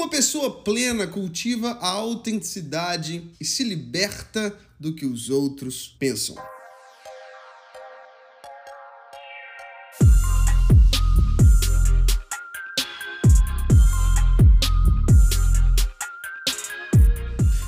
Uma pessoa plena cultiva a autenticidade e se liberta do que os outros pensam.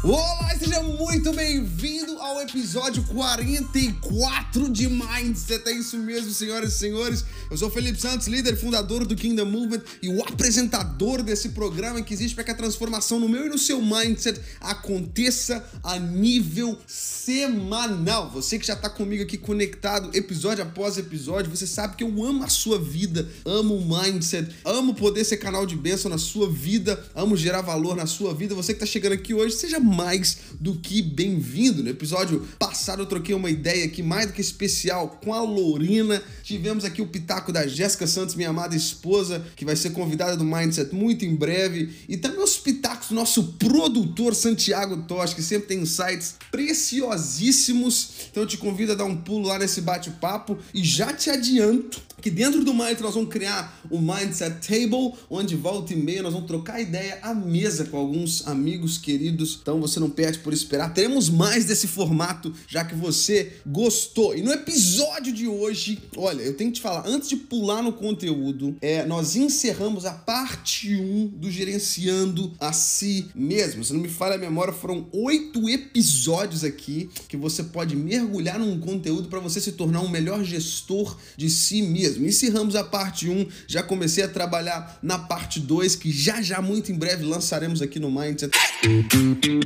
Olá, seja muito bem-vindo ao episódio 44 de Mindset. É isso mesmo, senhoras e senhores. Eu sou Felipe Santos, líder fundador do Kingdom Movement e o apresentador desse programa que existe para que a transformação no meu e no seu mindset aconteça a nível semanal. Você que já está comigo aqui conectado episódio após episódio, você sabe que eu amo a sua vida, amo o mindset, amo poder ser canal de bênção na sua vida, amo gerar valor na sua vida. Você que está chegando aqui hoje, seja mais do que bem-vindo. No episódio passado eu troquei uma ideia aqui mais do que especial com a Lorena. Tivemos aqui o pitaco da Jéssica Santos, minha amada esposa, que vai ser convidada do Mindset muito em breve. E também os pitacos do nosso produtor Santiago Tosh, que sempre tem insights preciosíssimos. Então eu te convido a dar um pulo lá nesse bate-papo e já te adianto que dentro do Mindset nós vamos criar o Mindset Table, onde volta e meia nós vamos trocar ideia à mesa com alguns amigos queridos. Então você não perde por esperar. Teremos mais desse formato, já que você gostou. E no episódio de hoje, olha, eu tenho que te falar, antes de pular no conteúdo, é, nós encerramos a parte 1 do Gerenciando a Si Mesmo. Se não me falha a memória, foram oito episódios aqui que você pode mergulhar num conteúdo para você se tornar um melhor gestor de si mesmo. Encerramos a parte 1, já comecei a trabalhar na parte 2, que já já muito em breve lançaremos aqui no Mindset.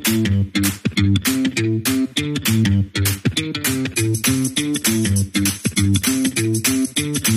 Thank you.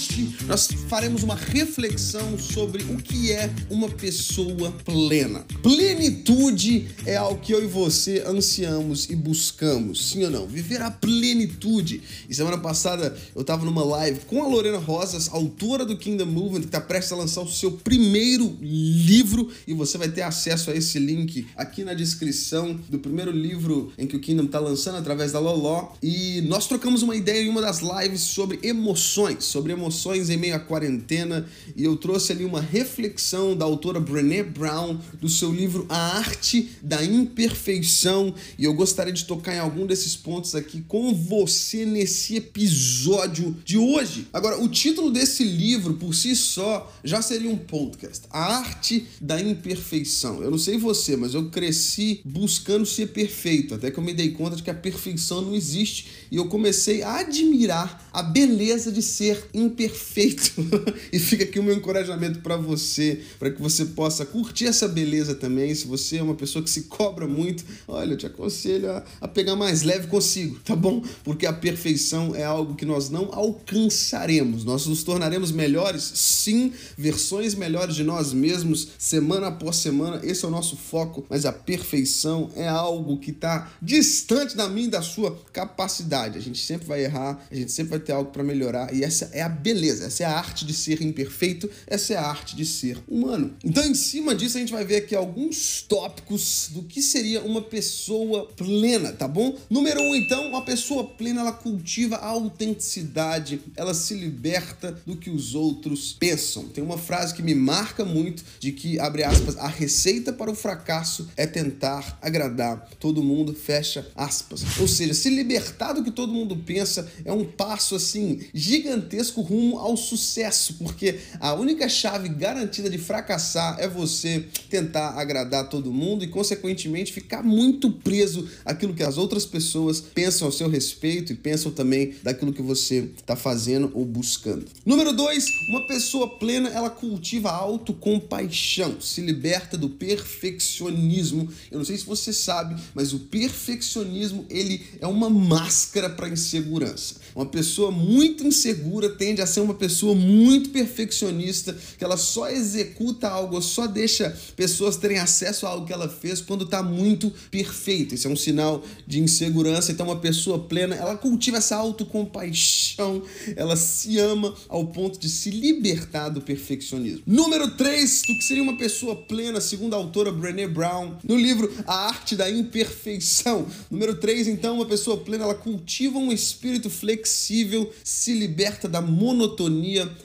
Hoje nós faremos uma reflexão sobre o que é uma pessoa plena. Plenitude é algo que eu e você ansiamos e buscamos, sim ou não? Viver a plenitude. E semana passada eu estava numa live com a Lorena Rosas, autora do Kingdom Movement, que está prestes a lançar o seu primeiro livro e você vai ter acesso a esse link aqui na descrição do primeiro livro em que o Kingdom está lançando através da Loló. E nós trocamos uma ideia em uma das lives sobre emoções, sobre emoções em meio à quarentena e eu trouxe ali uma reflexão da autora Brené Brown do seu livro A Arte da Imperfeição e eu gostaria de tocar em algum desses pontos aqui com você nesse episódio de hoje. Agora, o título desse livro por si só já seria um podcast. A Arte da Imperfeição. Eu não sei você, mas eu cresci buscando ser perfeito, até que eu me dei conta de que a perfeição não existe e eu comecei a admirar a beleza de ser imperfeito. e fica aqui o meu encorajamento para você, para que você possa curtir essa beleza também. Se você é uma pessoa que se cobra muito, olha, eu te aconselho a, a pegar mais leve consigo, tá bom? Porque a perfeição é algo que nós não alcançaremos. Nós nos tornaremos melhores, sim, versões melhores de nós mesmos, semana após semana. Esse é o nosso foco, mas a perfeição é algo que está distante da minha da sua capacidade. A gente sempre vai errar, a gente sempre vai ter algo para melhorar e essa é a beleza, essa é a arte de ser imperfeito, essa é a arte de ser humano. Então, em cima disso, a gente vai ver aqui alguns tópicos do que seria uma pessoa plena, tá bom? Número um, então, uma pessoa plena ela cultiva a autenticidade, ela se liberta do que os outros pensam. Tem uma frase que me marca muito de que, abre aspas, a receita para o fracasso é tentar agradar todo mundo, fecha aspas. Ou seja, se libertar do que todo mundo pensa é um passo assim gigantesco rumo ao sucesso, porque a única chave garantida de fracassar é você tentar agradar todo mundo e, consequentemente, ficar muito preso àquilo que as outras pessoas pensam ao seu respeito e pensam também daquilo que você está fazendo ou buscando. Número dois, uma pessoa plena ela cultiva a autocompaixão, se liberta do perfeccionismo. Eu não sei se você sabe, mas o perfeccionismo ele é uma máscara para insegurança. Uma pessoa muito insegura tende a ser uma pessoa muito perfeccionista, que ela só executa algo, só deixa pessoas terem acesso a algo que ela fez quando está muito perfeito. Isso é um sinal de insegurança. Então, uma pessoa plena, ela cultiva essa autocompaixão, ela se ama ao ponto de se libertar do perfeccionismo. Número 3, do que seria uma pessoa plena, segundo a autora Brené Brown, no livro A Arte da Imperfeição. Número 3, então, uma pessoa plena, ela cultiva um espírito flexível, se liberta da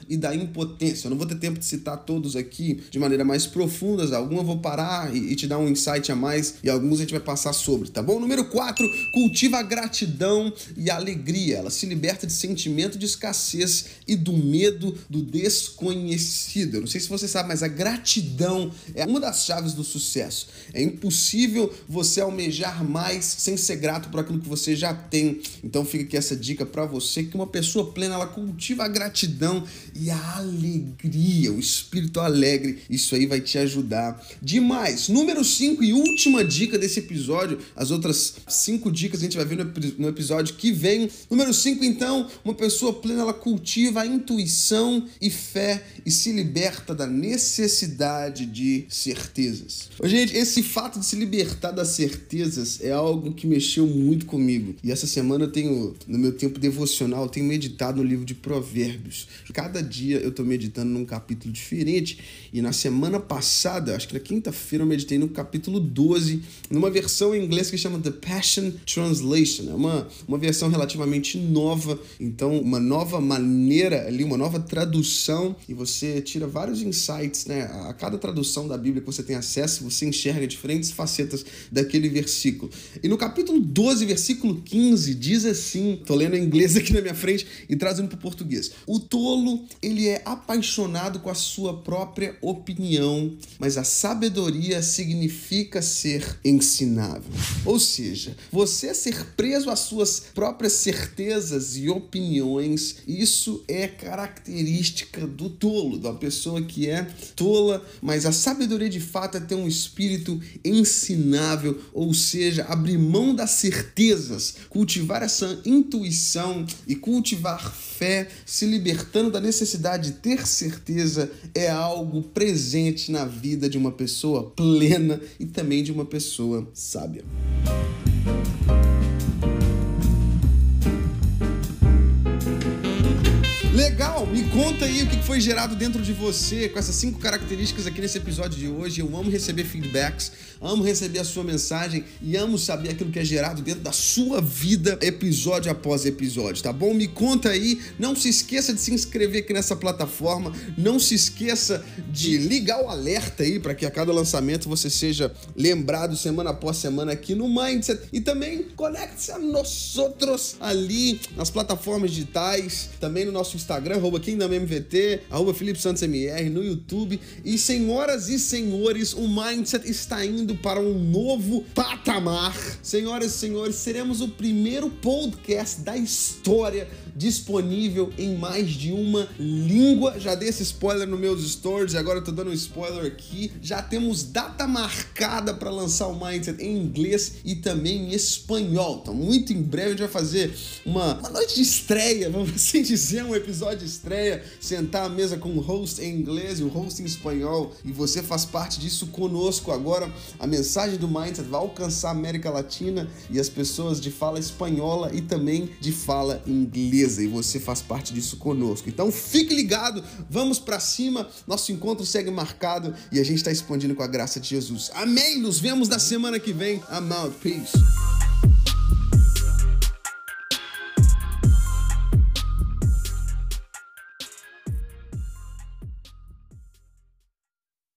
e da impotência. Eu não vou ter tempo de citar todos aqui de maneira mais profunda, alguns eu vou parar e, e te dar um insight a mais e alguns a gente vai passar sobre, tá bom? Número 4, cultiva a gratidão e a alegria. Ela se liberta de sentimento de escassez e do medo do desconhecido. Eu não sei se você sabe, mas a gratidão é uma das chaves do sucesso. É impossível você almejar mais sem ser grato por aquilo que você já tem. Então fica aqui essa dica para você que uma pessoa plena ela cultiva a gratidão e a alegria, o espírito alegre. Isso aí vai te ajudar demais. Número 5 e última dica desse episódio. As outras cinco dicas a gente vai ver no episódio que vem. Número 5, então, uma pessoa plena ela cultiva a intuição e fé e se liberta da necessidade de certezas. Gente, esse fato de se libertar das certezas é algo que mexeu muito comigo. E essa semana eu tenho, no meu tempo devocional, eu tenho meditado no livro de Provérbios. Cada dia eu estou meditando num capítulo diferente. E na semana passada, acho que na quinta-feira, eu meditei no capítulo 12, numa versão em inglês que chama The Passion Translation. É uma, uma versão relativamente nova, então uma nova maneira ali, uma nova tradução. E você tira vários insights, né? A cada tradução da Bíblia que você tem acesso, você enxerga diferentes facetas daquele versículo. E no capítulo 12, versículo 15, diz assim: tô lendo em inglês aqui na minha frente e trazendo para o português. O tolo, ele é apaixonado com a sua própria opinião, mas a sabedoria significa ser ensinável. Ou seja, você ser preso às suas próprias certezas e opiniões, isso é característica do tolo, da pessoa que é tola, mas a sabedoria de fato é ter um espírito ensinável, ou seja, abrir mão das certezas, cultivar essa intuição e cultivar fé, se libertando da necessidade de ter certeza, é algo presente na vida de uma pessoa plena e também de uma pessoa sábia. Legal, me conta aí o que foi gerado dentro de você com essas cinco características aqui nesse episódio de hoje. Eu amo receber feedbacks, amo receber a sua mensagem e amo saber aquilo que é gerado dentro da sua vida, episódio após episódio, tá bom? Me conta aí, não se esqueça de se inscrever aqui nessa plataforma, não se esqueça de ligar o alerta aí para que a cada lançamento você seja lembrado semana após semana aqui no Mindset e também conecte-se a nós outros ali nas plataformas digitais, também no nosso Instagram Instagram, arroba KingdomMVT, arroba Felipe Santos MR, no YouTube. E senhoras e senhores, o Mindset está indo para um novo patamar. Senhoras e senhores, seremos o primeiro podcast da história disponível em mais de uma língua. Já dei esse spoiler nos meus stories, agora eu tô dando um spoiler aqui. Já temos data marcada para lançar o Mindset em inglês e também em espanhol. Então, muito em breve a gente vai fazer uma, uma noite de estreia, vamos assim dizer, um episódio de estreia, sentar à mesa com o host em inglês e o host em espanhol e você faz parte disso conosco. Agora, a mensagem do Mindset vai alcançar a América Latina e as pessoas de fala espanhola e também de fala inglesa e você faz parte disso conosco. Então fique ligado, vamos para cima, nosso encontro segue marcado e a gente está expandindo com a graça de Jesus. Amém! Nos vemos na semana que vem. Out. Peace.